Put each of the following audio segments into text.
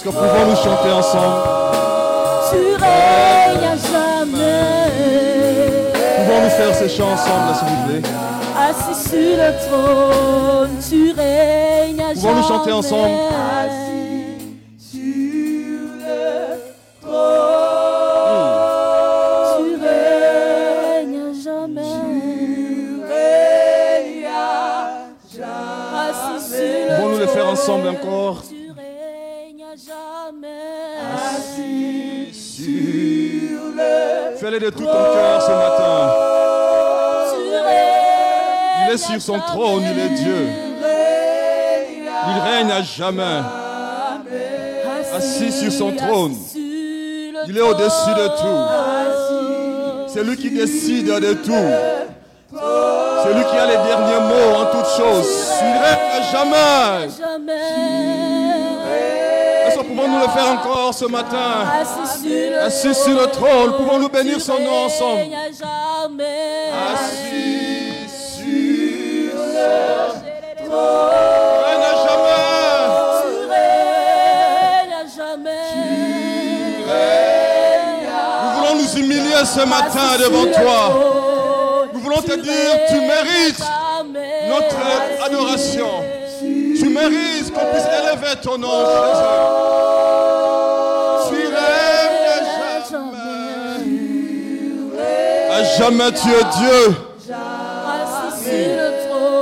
Est-ce que pouvons-nous chanter ensemble Tu règnes à jamais. Pouvons-nous faire ces chants ensemble, s'il vous plaît Assis sur le trône, tu règnes à jamais. Pouvons-nous chanter ensemble de tout ton cœur ce matin. Il est sur son trône, il est Dieu. Il règne à jamais. Assis sur son trône. Il est au-dessus de tout. C'est lui qui décide de tout. C'est lui qui a les derniers mots en toutes choses. Il règne à jamais. Le faire encore ce matin Assis sur le trône, pouvons-nous bénir son nom ensemble? Assis sur le trône. Règne à jamais. Nous voulons nous humilier ce matin devant toi. Nous voulons te dire, tu mérites notre adoration. Tu mérites qu'on puisse élever ton nom, Jésus? Tu à jamais. À jamais tu es Dieu.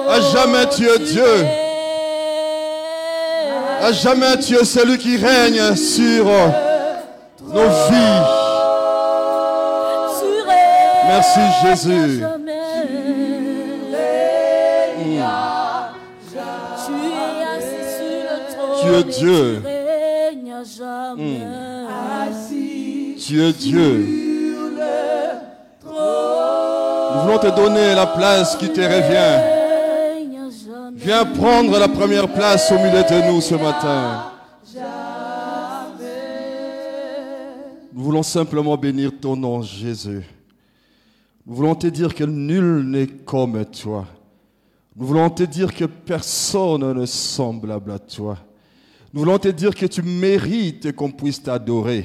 À jamais tu es Dieu. À jamais tu es celui qui règne sur nos vies. Merci Jésus. Tu es Dieu. Tu es Dieu. Nous voulons te donner la place qui te revient. Viens prendre la première place au milieu de nous ce matin. Nous voulons simplement bénir ton nom, Jésus. Nous voulons te dire que nul n'est comme toi. Nous voulons te dire que personne ne semblable à toi. Nous voulons te dire que tu mérites qu'on puisse t'adorer.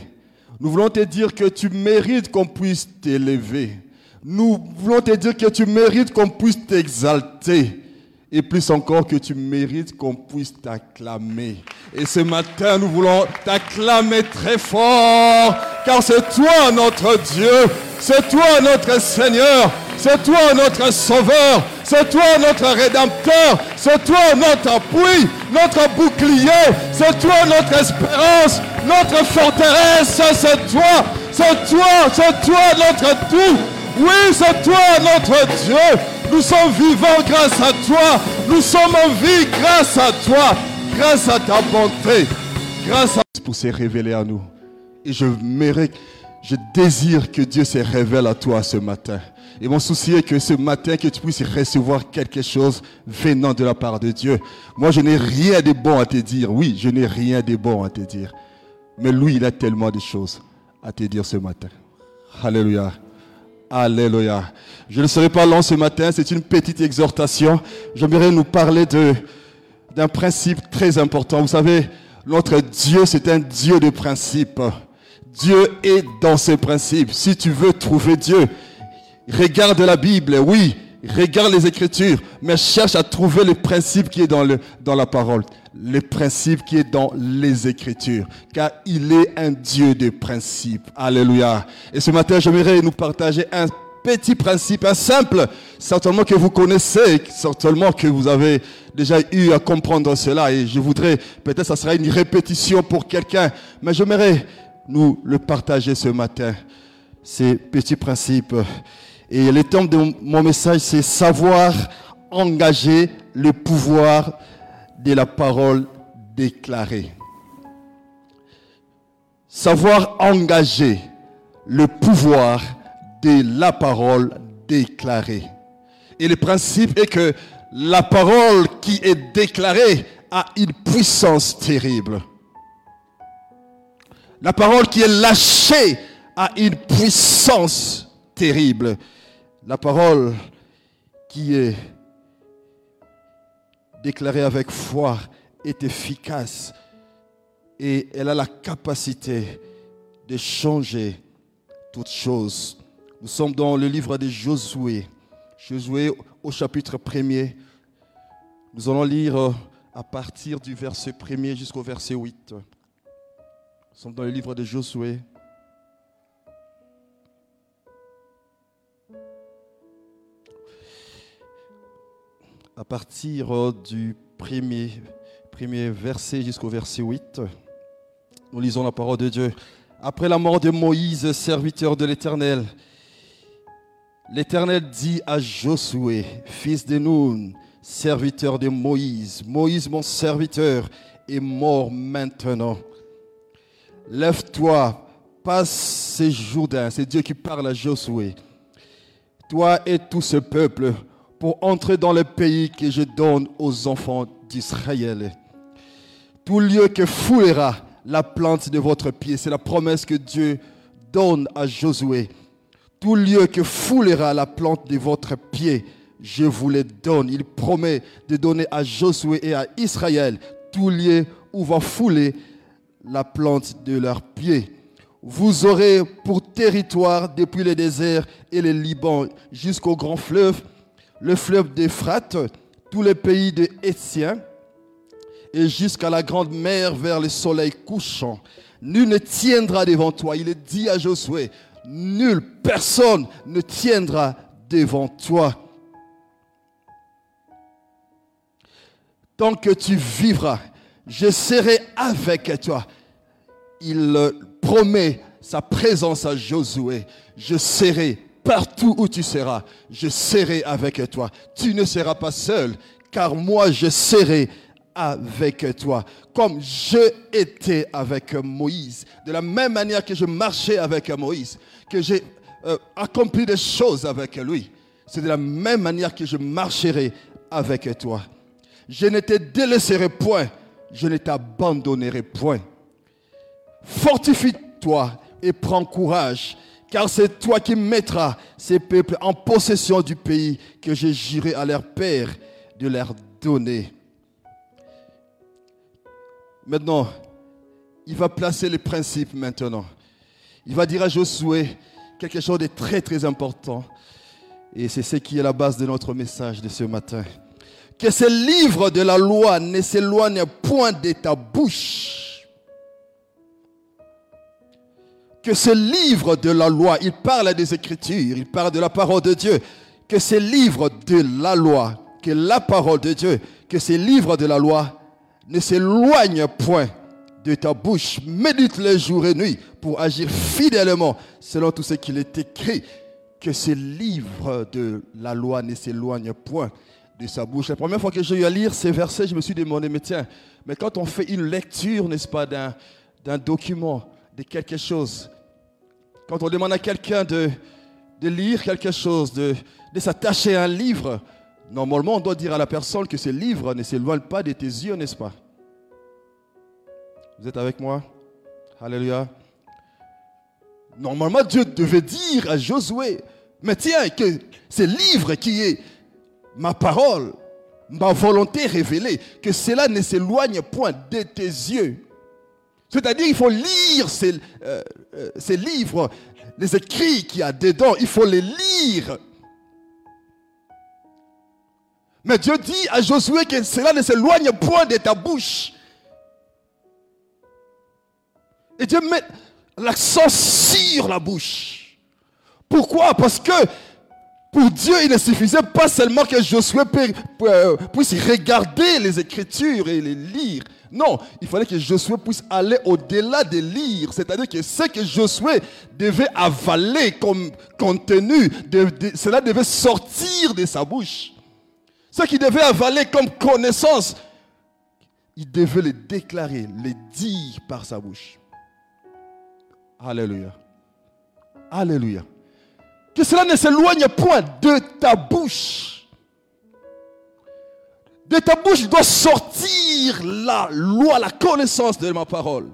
Nous voulons te dire que tu mérites qu'on puisse t'élever. Nous voulons te dire que tu mérites qu'on puisse t'exalter. Et plus encore que tu mérites qu'on puisse t'acclamer. Et ce matin, nous voulons t'acclamer très fort, car c'est toi notre Dieu, c'est toi notre Seigneur, c'est toi notre Sauveur, c'est toi notre Rédempteur, c'est toi notre appui, notre bouclier, c'est toi notre espérance, notre forteresse, c'est toi, c'est toi, c'est toi notre tout. Oui, c'est toi notre Dieu. Nous sommes vivants grâce à toi. Nous sommes en vie grâce à toi. Grâce à ta bonté. Grâce à pour se révéler à nous. Et je mérite, je désire que Dieu se révèle à toi ce matin. Et mon souci est que ce matin, que tu puisses recevoir quelque chose venant de la part de Dieu. Moi, je n'ai rien de bon à te dire. Oui, je n'ai rien de bon à te dire. Mais lui, il a tellement de choses à te dire ce matin. Alléluia. Alléluia. Je ne serai pas long ce matin, c'est une petite exhortation. J'aimerais nous parler d'un principe très important. Vous savez, notre Dieu, c'est un Dieu de principes. Dieu est dans ses principes. Si tu veux trouver Dieu, regarde la Bible, oui, regarde les Écritures, mais cherche à trouver le principe qui est dans, le, dans la parole, le principe qui est dans les Écritures, car il est un Dieu de principes. Alléluia. Et ce matin, j'aimerais nous partager un petit principe, un simple, certainement que vous connaissez, certainement que vous avez déjà eu à comprendre cela, et je voudrais, peut-être ça sera une répétition pour quelqu'un, mais j'aimerais nous le partager ce matin, ces petits principes. Et le thème de mon message, c'est savoir engager le pouvoir de la parole déclarée. Savoir engager le pouvoir de la parole déclarée. Et le principe est que la parole qui est déclarée a une puissance terrible. La parole qui est lâchée a une puissance terrible. La parole qui est déclarée avec foi est efficace. Et elle a la capacité de changer toutes choses. Nous sommes dans le livre de Josué. Josué au chapitre 1er. Nous allons lire euh, à partir du verset 1er jusqu'au verset 8. Nous sommes dans le livre de Josué. À partir euh, du premier, verset jusqu'au verset 8, nous lisons la parole de Dieu. Après la mort de Moïse, serviteur de l'Éternel, l'Éternel dit à Josué, fils de Nun, serviteur de Moïse, Moïse mon serviteur est mort maintenant. Lève-toi, passe ces Jourdain, c'est Dieu qui parle à Josué, toi et tout ce peuple, pour entrer dans le pays que je donne aux enfants d'Israël. Tout lieu que fouillera la plante de votre pied, c'est la promesse que Dieu donne à Josué. Tout lieu que foulera la plante de votre pied, je vous le donne. Il promet de donner à Josué et à Israël tout lieu où va fouler la plante de leurs pieds. Vous aurez pour territoire depuis le désert et le Liban jusqu'au grand fleuve, le fleuve d'Ephrate, tous les pays de Étiens et jusqu'à la grande mer vers le soleil couchant. Nul ne tiendra devant toi. Il est dit à Josué, nul, personne ne tiendra devant toi. Tant que tu vivras, je serai avec toi. Il promet sa présence à Josué. Je serai partout où tu seras. Je serai avec toi. Tu ne seras pas seul, car moi je serai avec toi, comme je étais avec Moïse. De la même manière que je marchais avec Moïse, que j'ai euh, accompli des choses avec lui, c'est de la même manière que je marcherai avec toi. Je ne te délaisserai point, je ne t'abandonnerai point. Fortifie-toi et prends courage, car c'est toi qui mettras ces peuples en possession du pays que j'ai juré à leur père de leur donner. Maintenant, il va placer les principes maintenant. Il va dire à Josué quelque chose de très très important. Et c'est ce qui est la base de notre message de ce matin. Que ce livre de la loi ne s'éloigne point de ta bouche. Que ce livre de la loi, il parle des Écritures, il parle de la parole de Dieu. Que ce livre de la loi, que la parole de Dieu, que ce livre de la loi ne s'éloigne point de ta bouche. Médite les jours et nuits pour agir fidèlement selon tout ce qu'il est écrit. Que ce livre de la loi ne s'éloigne point de sa bouche. La première fois que j'ai eu à lire ces versets, je me suis demandé, mais tiens, mais quand on fait une lecture, n'est-ce pas, d'un, document, de quelque chose, quand on demande à quelqu'un de, lire quelque chose, de, de s'attacher à un livre, Normalement, on doit dire à la personne que ce livre ne s'éloigne pas de tes yeux, n'est-ce pas? Vous êtes avec moi? Alléluia. Normalement, Dieu devait dire à Josué, mais tiens, que ce livre qui est ma parole, ma volonté révélée, que cela ne s'éloigne point de tes yeux. C'est-à-dire, il faut lire ces, euh, euh, ces livres, les écrits qu'il y a dedans, il faut les lire mais Dieu dit à Josué que cela ne s'éloigne point de ta bouche. Et Dieu met l'accent sur la bouche. Pourquoi? Parce que pour Dieu, il ne suffisait pas seulement que Josué euh, puisse regarder les Écritures et les lire. Non, il fallait que Josué puisse aller au-delà de lire. C'est-à-dire que ce que Josué devait avaler comme contenu, cela devait sortir de sa bouche. Ce qu'il devait avaler comme connaissance, il devait le déclarer, le dire par sa bouche. Alléluia. Alléluia. Que cela ne s'éloigne point de ta bouche. De ta bouche doit sortir la loi, la connaissance de ma parole.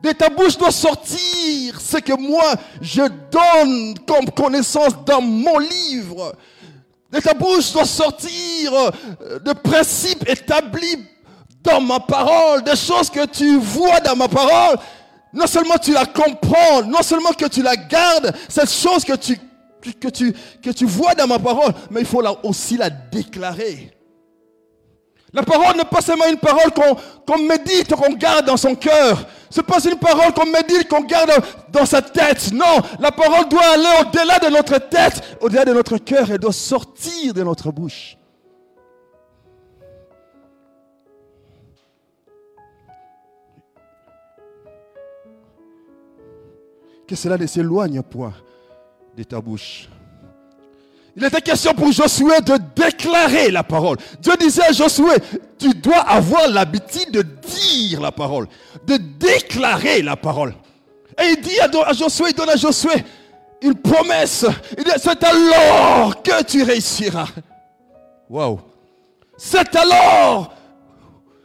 De ta bouche doit sortir ce que moi je donne comme connaissance dans mon livre. De ta bouche doit sortir euh, de principes établis dans ma parole, des choses que tu vois dans ma parole. Non seulement tu la comprends, non seulement que tu la gardes, cette chose que tu, que tu, que tu vois dans ma parole, mais il faut aussi la déclarer. La parole n'est pas seulement une parole qu'on médite, qu'on garde dans son cœur. Ce n'est pas une parole qu'on médite, qu'on garde dans sa tête. Non, la parole doit aller au-delà de notre tête, au-delà de notre cœur. Elle doit sortir de notre bouche. Que cela ne s'éloigne point de ta bouche. Il était question pour Josué de déclarer la parole. Dieu disait à Josué, tu dois avoir l'habitude de dire la parole, de déclarer la parole. Et il dit à Josué, il donne à Josué une promesse. Il dit, c'est alors que tu réussiras. Waouh. C'est alors,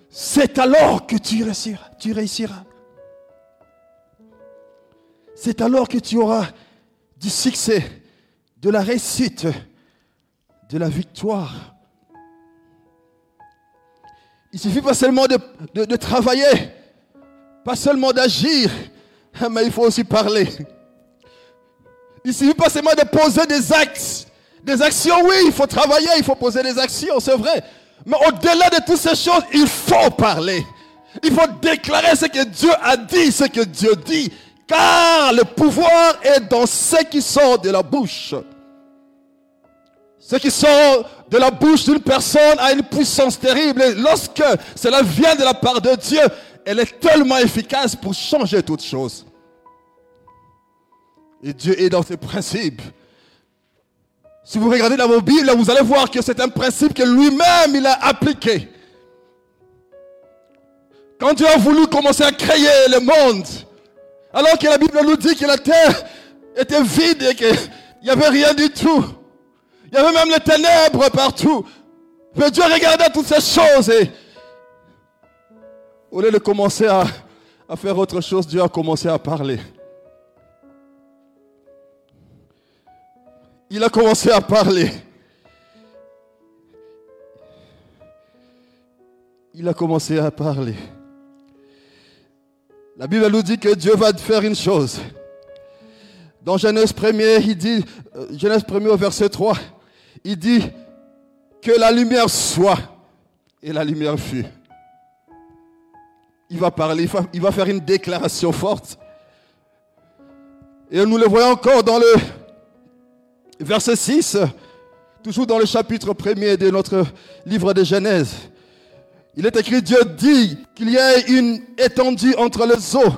c'est alors que tu réussiras. Tu réussiras. C'est alors que tu auras du succès de la réussite, de la victoire. Il suffit pas seulement de, travailler, pas seulement d'agir, mais il faut aussi parler. Il suffit pas seulement de poser des actes. Des actions, oui, il faut travailler, il faut poser des actions, c'est vrai. Mais au-delà de toutes ces choses, il faut parler. Il faut déclarer ce que Dieu a dit, ce que Dieu dit. Car le pouvoir est dans ce qui sort de la bouche. Ce qui sort de la bouche d'une personne a une puissance terrible. Et lorsque cela vient de la part de Dieu, elle est tellement efficace pour changer toutes choses. Et Dieu est dans ses principes. Si vous regardez dans vos Bibles, vous allez voir que c'est un principe que lui-même il a appliqué. Quand Dieu a voulu commencer à créer le monde, alors que la Bible nous dit que la terre était vide et qu'il n'y avait rien du tout. Il y avait même les ténèbres partout. Mais Dieu regardait toutes ces choses et au lieu de commencer à, faire autre chose, Dieu a commencé à parler. Il a commencé à parler. Il a commencé à parler. La Bible nous dit que Dieu va faire une chose. Dans Genèse 1er, il dit, euh, Genèse 1er au verset 3, il dit que la lumière soit. Et la lumière fut. Il va parler, il va faire une déclaration forte. Et nous le voyons encore dans le verset 6, toujours dans le chapitre 1er de notre livre de Genèse. Il est écrit, Dieu dit qu'il y ait une étendue entre les eaux.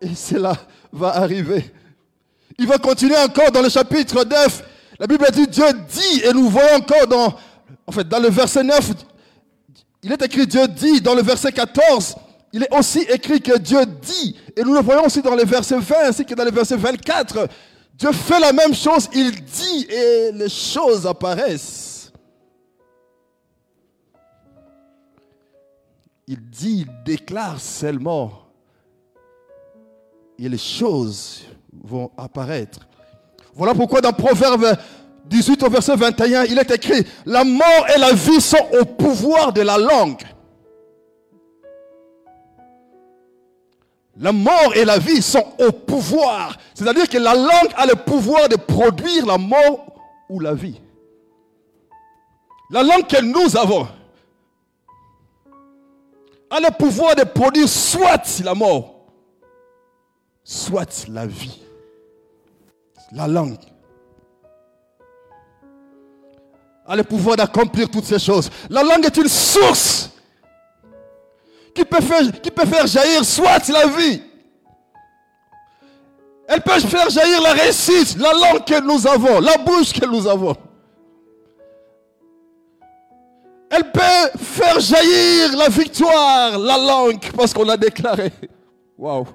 Et cela va arriver. Il va continuer encore dans le chapitre 9. La Bible dit, Dieu dit, et nous voyons encore dans, en fait, dans le verset 9, il est écrit Dieu dit, dans le verset 14, il est aussi écrit que Dieu dit, et nous le voyons aussi dans le verset 20 ainsi que dans le verset 24. Dieu fait la même chose, il dit et les choses apparaissent. Il dit, il déclare seulement et les choses vont apparaître. Voilà pourquoi dans Proverbe 18 au verset 21, il est écrit, la mort et la vie sont au pouvoir de la langue. La mort et la vie sont au pouvoir. C'est-à-dire que la langue a le pouvoir de produire la mort ou la vie. La langue que nous avons a le pouvoir de produire soit la mort, soit la vie la langue a le pouvoir d'accomplir toutes ces choses. La langue est une source qui peut faire, jaillir soit la vie. Elle peut faire jaillir la réussite, la langue que nous avons, la bouche que nous avons. Elle peut faire jaillir la victoire, la langue, parce qu'on a déclaré. Waouh.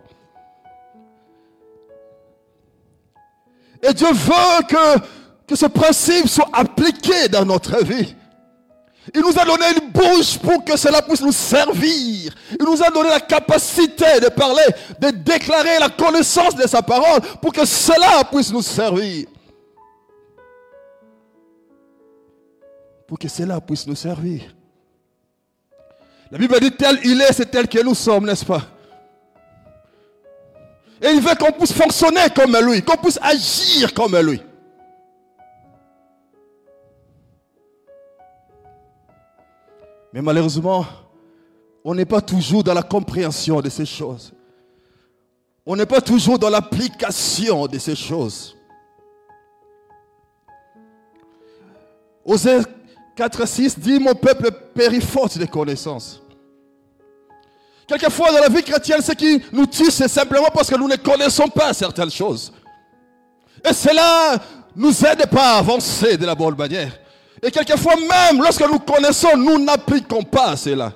Et Dieu veut que, que ce principe soit appliqué dans notre vie. Il nous a donné une bouche pour que cela puisse nous servir. Il nous a donné la capacité de parler, de déclarer la connaissance de sa parole pour que cela puisse nous servir. Pour que cela puisse nous servir. La Bible dit tel il est, c'est tel que nous sommes, n'est-ce pas? Et il veut qu'on puisse fonctionner comme lui, qu'on puisse agir comme lui. Mais malheureusement, on n'est pas toujours dans la compréhension de ces choses. On n'est pas toujours dans l'application de ces choses. Osée 4, 6 dit, mon peuple périt faute de connaissances. Quelquefois dans la vie chrétienne, ce qui nous tue, c'est simplement parce que nous ne connaissons pas certaines choses. Et cela nous aide pas à avancer de la bonne manière. Et quelquefois même, lorsque nous connaissons, nous n'appliquons pas cela.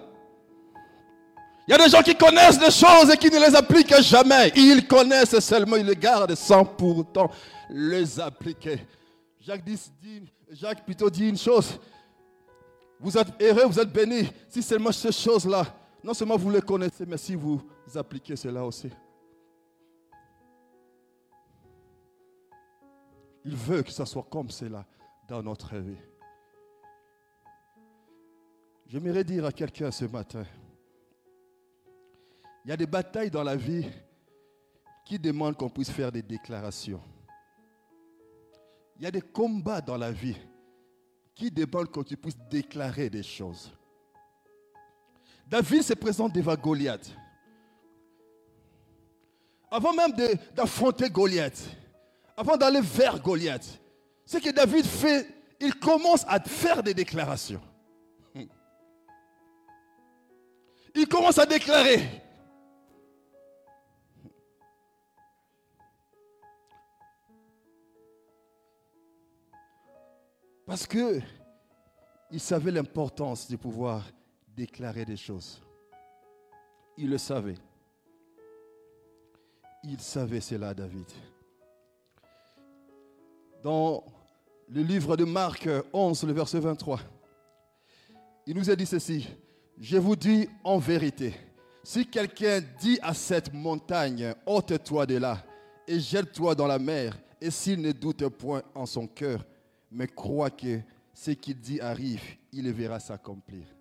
Il y a des gens qui connaissent des choses et qui ne les appliquent jamais. Ils connaissent seulement, ils les gardent sans pourtant les appliquer. Jacques, dit, plutôt dit une chose. Vous êtes heureux, vous êtes bénis si seulement ces choses-là, non seulement vous les connaissez, mais si vous appliquez cela aussi. Il veut que ça soit comme cela dans notre vie. J'aimerais dire à quelqu'un ce matin, il y a des batailles dans la vie qui demandent qu'on puisse faire des déclarations. Il y a des combats dans la vie qui demandent qu'on puisse déclarer des choses. David se présente devant Goliath. Avant même d'affronter Goliath, avant d'aller vers Goliath, ce que David fait, il commence à faire des déclarations. Il commence à déclarer. Parce que il savait l'importance de pouvoir déclarer des choses. Il le savait. Il savait cela, David. Dans le livre de Marc 11, le verset 23, il nous a dit ceci. Je vous dis en vérité, si quelqu'un dit à cette montagne, ôte-toi de là et jette-toi dans la mer, et s'il ne doute point en son cœur, mais croit que ce qu'il dit arrive, il le verra s'accomplir.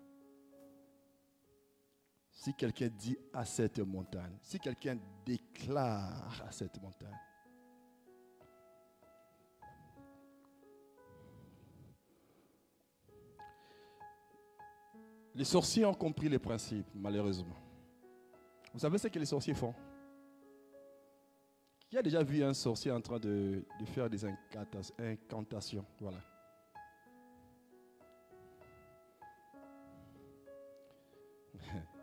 Si quelqu'un dit à cette montagne, si quelqu'un déclare à cette montagne, Les sorciers ont compris les principes, malheureusement. Vous savez ce que les sorciers font? Qui a déjà vu un sorcier en train de, faire des incantations? Voilà.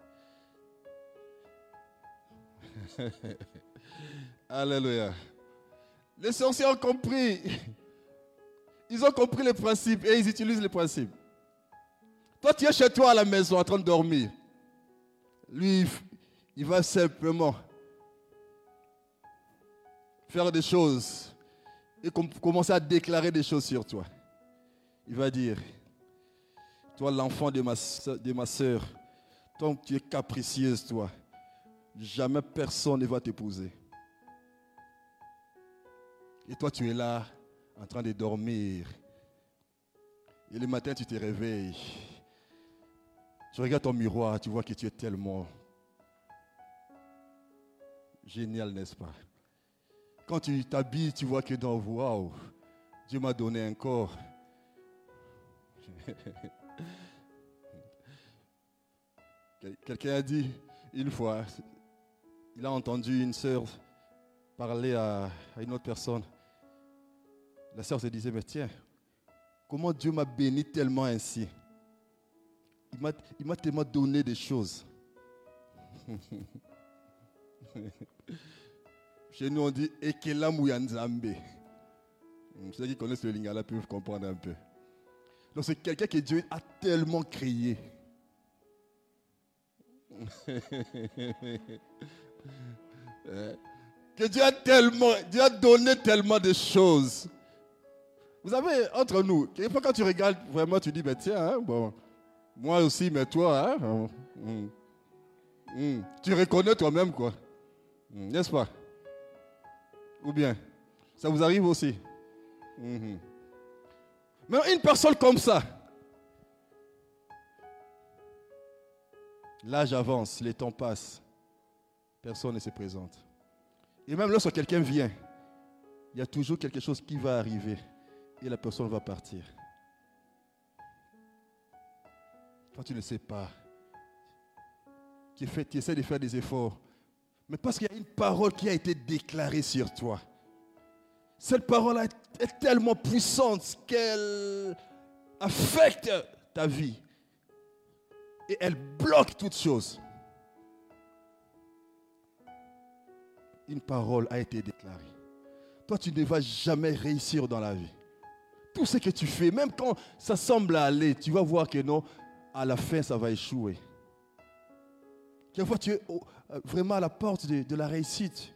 Alléluia. Les sorciers ont compris. Ils ont compris les principes et ils utilisent les principes. Toi, tu es chez toi à la maison en train de dormir. Lui, il va simplement faire des choses et commencer à déclarer des choses sur toi. Il va dire, toi l'enfant de ma, de ma soeur, toi tu es capricieuse, toi, jamais personne ne va t'épouser. Et toi tu es là en train de dormir. Et le matin tu te réveilles. Tu regardes ton miroir, tu vois que tu es tellement génial, n'est-ce pas? Quand tu t'habilles, tu vois que dans waouh, Dieu m'a donné un corps. Quelqu'un a dit une fois, il a entendu une sœur parler à, une autre personne. La sœur se disait, mais tiens, comment Dieu m'a béni tellement ainsi? Il m'a tellement donné des choses. Chez nous, on dit Ekela Muyanzambe. Ceux qui connaissent le lingala peuvent comprendre un peu. Donc, c'est quelqu'un que Dieu a tellement créé. que Dieu a tellement, Dieu a donné tellement de choses. Vous savez, entre nous, quand tu regardes vraiment, tu dis, ben tiens, hein, bon, moi aussi, mais toi, hein? Hum, hum. tu reconnais toi-même, quoi. Hum, n'est-ce pas? Ou bien Ça vous arrive aussi? Mais une personne comme ça, L'âge avance, les temps passent. Personne ne se présente. Et même lorsque quelqu'un vient, il y a toujours quelque chose qui va arriver et la personne va partir. Quand tu ne sais pas, tu, fais, essaies de faire des efforts, mais parce qu'il y a une parole qui a été déclarée sur toi. Cette parole est tellement puissante qu'elle affecte ta vie et elle bloque toute chose. Une parole a été déclarée. Toi, tu ne vas jamais réussir dans la vie. Tout ce que tu fais, même quand ça semble aller, tu vas voir que non, à la fin, ça va échouer. Quelquefois, tu es euh, vraiment à la porte de, la réussite.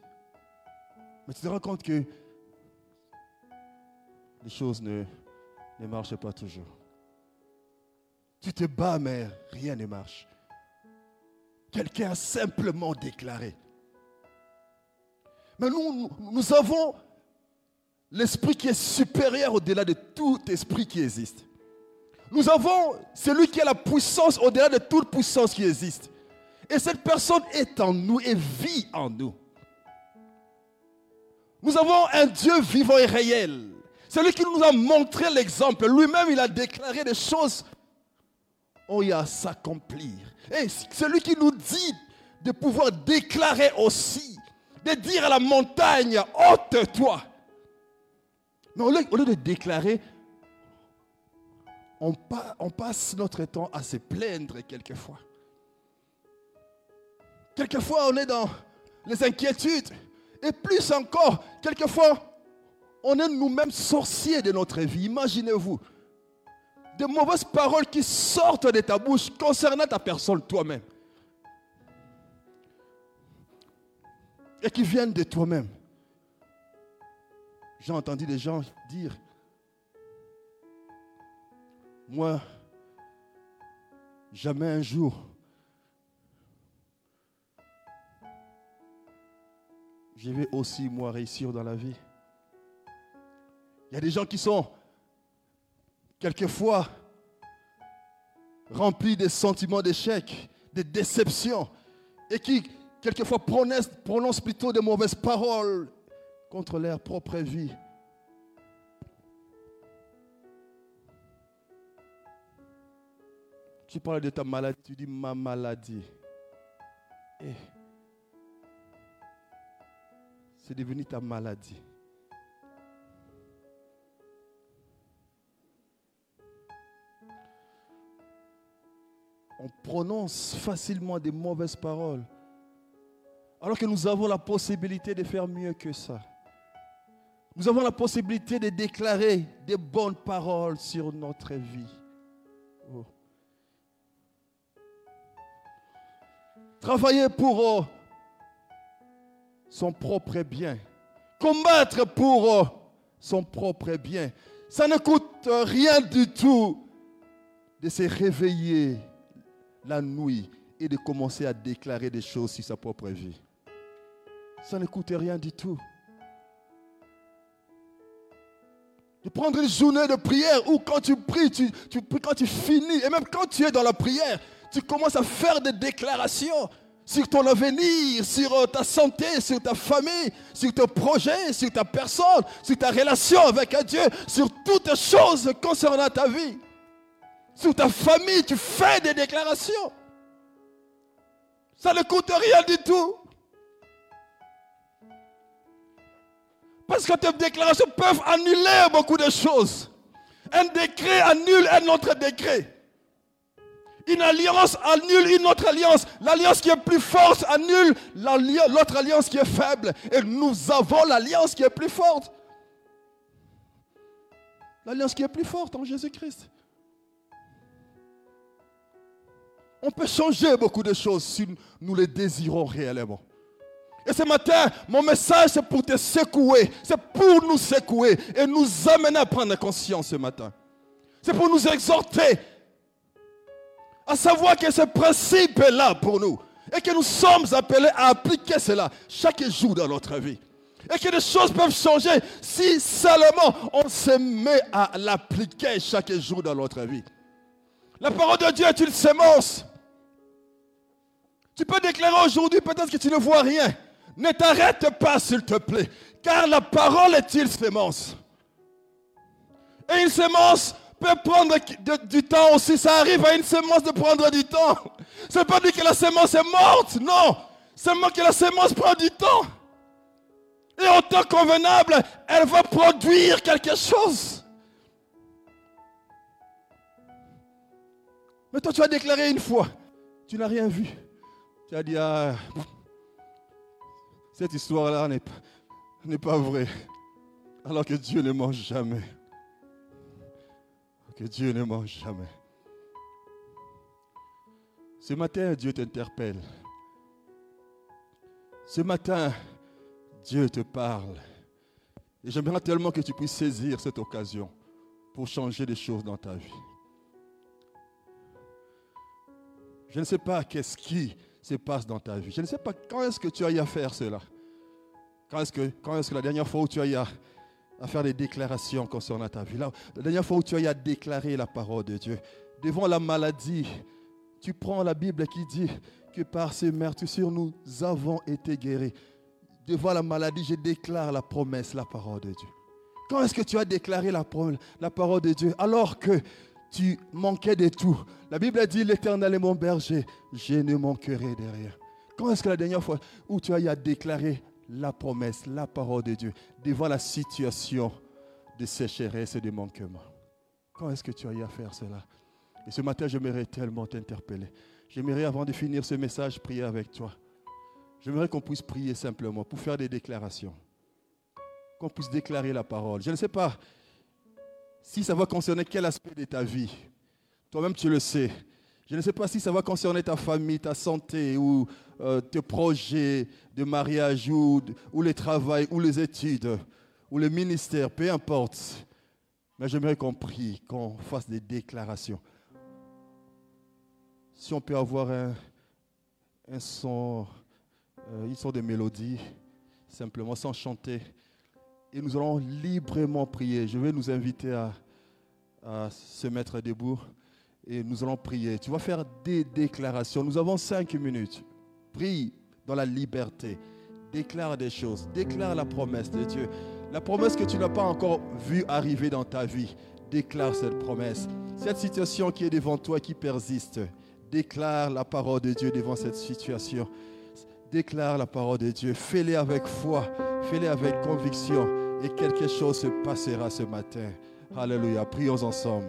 Mais tu te rends compte que les choses ne, ne marchent pas toujours. Tu te bats, mais rien ne marche. Quelqu'un a simplement déclaré. Mais nous, nous avons l'esprit qui est supérieur au-delà de tout esprit qui existe. Nous avons celui qui a la puissance au-delà de toute puissance qui existe. Et cette personne est en nous et vit en nous. Nous avons un Dieu vivant et réel. Celui qui nous a montré l'exemple. Lui-même, il a déclaré des choses ont eu à s'accomplir. Et celui qui nous dit de pouvoir déclarer aussi, de dire à la montagne, ôte-toi. Mais au lieu, de déclarer, on, on passe notre temps à se plaindre quelquefois. Quelquefois, on est dans les inquiétudes. Et plus encore, quelquefois, on est nous-mêmes sorciers de notre vie. Imaginez-vous, de mauvaises paroles qui sortent de ta bouche concernant ta personne toi-même. Et qui viennent de toi-même. J'ai entendu des gens dire, moi, jamais un jour, je vais aussi, moi, réussir dans la vie. Il y a des gens qui sont, quelquefois, remplis de sentiments d'échec, de déception, et qui, quelquefois, prononcent plutôt de mauvaises paroles contre leur propre vie. Tu parles de ta maladie, tu dis ma maladie. Et c'est devenu ta maladie. On prononce facilement des mauvaises paroles, alors que nous avons la possibilité de faire mieux que ça. Nous avons la possibilité de déclarer des bonnes paroles sur notre vie. Oh. Travailler pour son propre bien. Combattre pour son propre bien. Ça ne coûte rien du tout de se réveiller la nuit et de commencer à déclarer des choses sur sa propre vie. Ça ne coûte rien du tout. de prendre une journée de prière où quand tu pries, tu, tu pries quand tu finis, et même quand tu es dans la prière, tu commences à faire des déclarations sur ton avenir, sur euh, ta santé, sur ta famille, sur tes projets, sur ta personne, sur ta relation avec Dieu, sur toutes choses concernant ta vie. Sur ta famille, tu fais des déclarations. Ça ne coûte rien du tout. Parce que tes déclarations peuvent annuler beaucoup de choses. Un décret annule un autre décret. Une alliance annule une autre alliance. L'alliance qui est plus forte annule l'autre alliance qui est faible. Et nous avons l'alliance qui est plus forte. L'alliance qui est plus forte en Jésus-Christ. On peut changer beaucoup de choses si nous les désirons réellement. Et ce matin, mon message, c'est pour te secouer. C'est pour nous secouer et nous amener à prendre conscience ce matin. C'est pour nous exhorter à savoir que ce principe est là pour nous. Et que nous sommes appelés à appliquer cela chaque jour dans notre vie. Et que les choses peuvent changer si seulement on se met à l'appliquer chaque jour dans notre vie. La parole de Dieu est une sémence. Tu peux déclarer aujourd'hui, peut-être que tu ne vois rien. Ne t'arrête pas, s'il te plaît, car la parole est une sémence. Et une sémence peut prendre du temps aussi. Ça arrive à une sémence de prendre du temps. Ce n'est pas dire que la sémence est morte, non. Seulement que la sémence prend du temps. Et en temps convenable, elle va produire quelque chose. Mais toi, tu as déclaré une fois, tu n'as rien vu. Tu as dit, ah, cette histoire-là n'est pas, pas vraie. Alors que Dieu ne mange jamais. Que Dieu ne mange jamais. Ce matin, Dieu t'interpelle. Ce matin, Dieu te parle. Et j'aimerais tellement que tu puisses saisir cette occasion pour changer des choses dans ta vie. Je ne sais pas qu'est-ce qui se passe dans ta vie. Je ne sais pas quand est-ce que tu as eu à faire cela. Quand est-ce que, quand est-ce que la dernière fois où tu as eu à, faire des déclarations concernant ta vie, la dernière fois où tu as eu à déclarer la parole de Dieu, devant la maladie, tu prends la Bible qui dit que par ces meurtrissures, nous avons été guéris. Devant la maladie, je déclare la promesse, la parole de Dieu. Quand est-ce que tu as déclaré la, la parole de Dieu? Alors que tu manquais de tout La Bible dit, l'Éternel est mon berger, je ne manquerai de rien. Quand est-ce que la dernière fois où tu as déclarer la promesse, la parole de Dieu, devant la situation de sécheresse et de manquement? Quand est-ce que tu as eu à faire cela? Et ce matin, j'aimerais tellement t'interpeller. J'aimerais, avant de finir ce message, prier avec toi. J'aimerais qu'on puisse prier simplement pour faire des déclarations. Qu'on puisse déclarer la parole. Je ne sais pas si ça va concerner quel aspect de ta vie. Toi-même, tu le sais. Je ne sais pas si ça va concerner ta famille, ta santé, ou euh, tes projets de mariage, ou, le travail, ou les études, ou le ministère, peu importe. Mais j'aimerais qu'on prie, qu'on fasse des déclarations. Si on peut avoir un, son, euh, une sorte de mélodie, simplement sans chanter, et nous allons librement prier. Je vais nous inviter à, à se mettre debout et nous allons prier. Tu vas faire des déclarations. Nous avons cinq minutes. Prie dans la liberté. Déclare des choses. Déclare la promesse de Dieu. La promesse que tu n'as pas encore vue arriver dans ta vie. Déclare cette promesse. Cette situation qui est devant toi, qui persiste. Déclare la parole de Dieu devant cette situation. Déclare la parole de Dieu. Fais-le avec foi. Fais-le avec conviction. Et quelque chose se passera ce matin. Alléluia. Prions ensemble.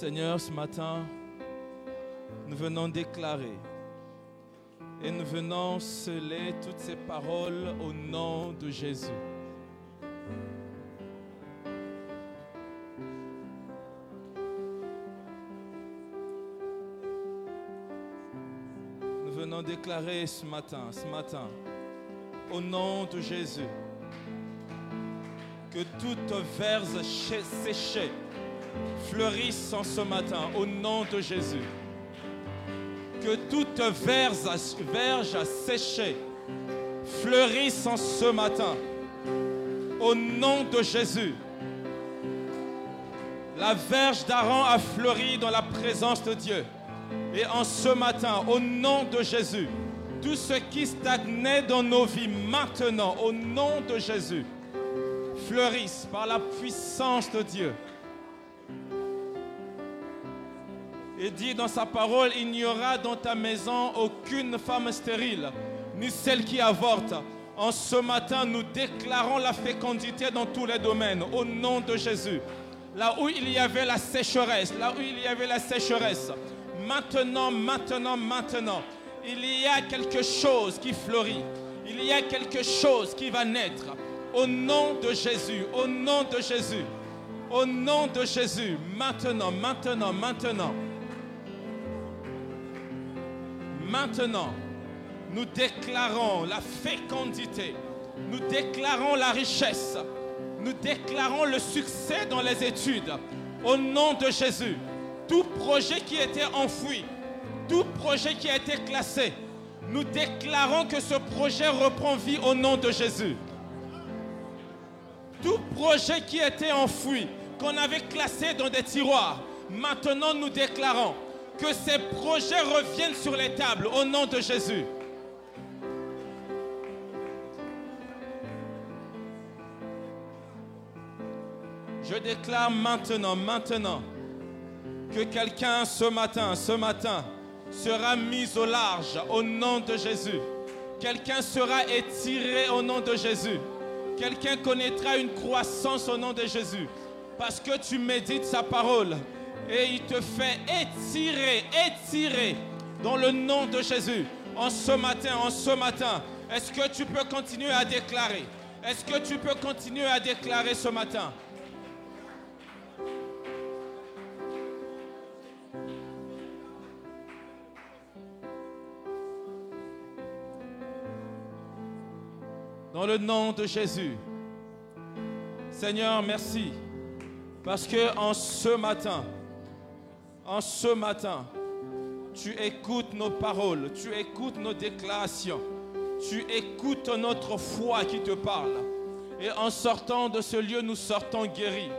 Seigneur, ce matin, nous venons déclarer et nous venons sceller toutes ces paroles au nom de Jésus. Nous venons déclarer ce matin, ce matin, au nom de Jésus, que toute verse ché- séchée fleurisse en ce matin, au nom de Jésus. Que toute verge séchée fleurisse en ce matin, au nom de Jésus. La verge d'Aaron a fleuri dans la présence de Dieu. Et en ce matin, au nom de Jésus, tout ce qui stagnait dans nos vies maintenant, au nom de Jésus, fleurissent par la puissance de Dieu. Et dit dans sa parole, il n'y aura dans ta maison aucune femme stérile, ni celle qui avorte. En ce matin, nous déclarons la fécondité dans tous les domaines, au nom de Jésus. Là où il y avait la sécheresse, là où il y avait la sécheresse, maintenant, maintenant, maintenant, il y a quelque chose qui fleurit. Il y a quelque chose qui va naître. Au nom de Jésus, au nom de Jésus, au nom de Jésus, maintenant, maintenant, maintenant. Maintenant, nous déclarons la fécondité, nous déclarons la richesse, nous déclarons le succès dans les études. Au nom de Jésus, tout projet qui était enfoui, tout projet qui a été classé, nous déclarons que ce projet reprend vie au nom de Jésus. Tout projet qui était enfoui, qu'on avait classé dans des tiroirs, maintenant nous déclarons que ces projets reviennent sur les tables au nom de Jésus. Je déclare maintenant, maintenant, que quelqu'un ce matin, ce matin, sera mis au large au nom de Jésus. Quelqu'un sera étiré au nom de Jésus. Quelqu'un connaîtra une croissance au nom de Jésus. Parce que tu médites sa parole et il te fait étirer, étirer dans le nom de Jésus. En ce matin, en ce matin, est-ce que tu peux continuer à déclarer? Est-ce que tu peux continuer à déclarer ce matin? Dans le nom de Jésus. Seigneur, merci. Parce que en ce matin, en ce matin, tu écoutes nos paroles, tu écoutes nos déclarations, tu écoutes notre foi qui te parle. Et en sortant de ce lieu, nous sortons guéris.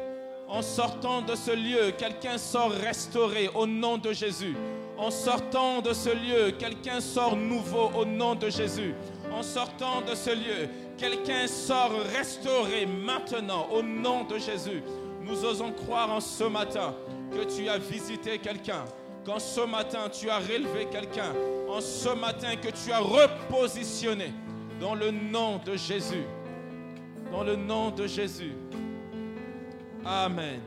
En sortant de ce lieu, quelqu'un sort restauré au nom de Jésus. En sortant de ce lieu, quelqu'un sort nouveau au nom de Jésus. En sortant de ce lieu, quelqu'un sort restauré maintenant au nom de Jésus. Nous osons croire en ce matin que tu as visité quelqu'un, qu'en ce matin tu as relevé quelqu'un, en ce matin que tu as repositionné dans le nom de Jésus. Dans le nom de Jésus. Amen.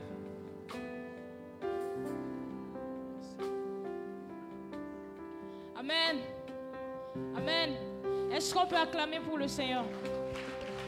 Amen. Amen. Est-ce qu'on peut acclamer pour le Seigneur?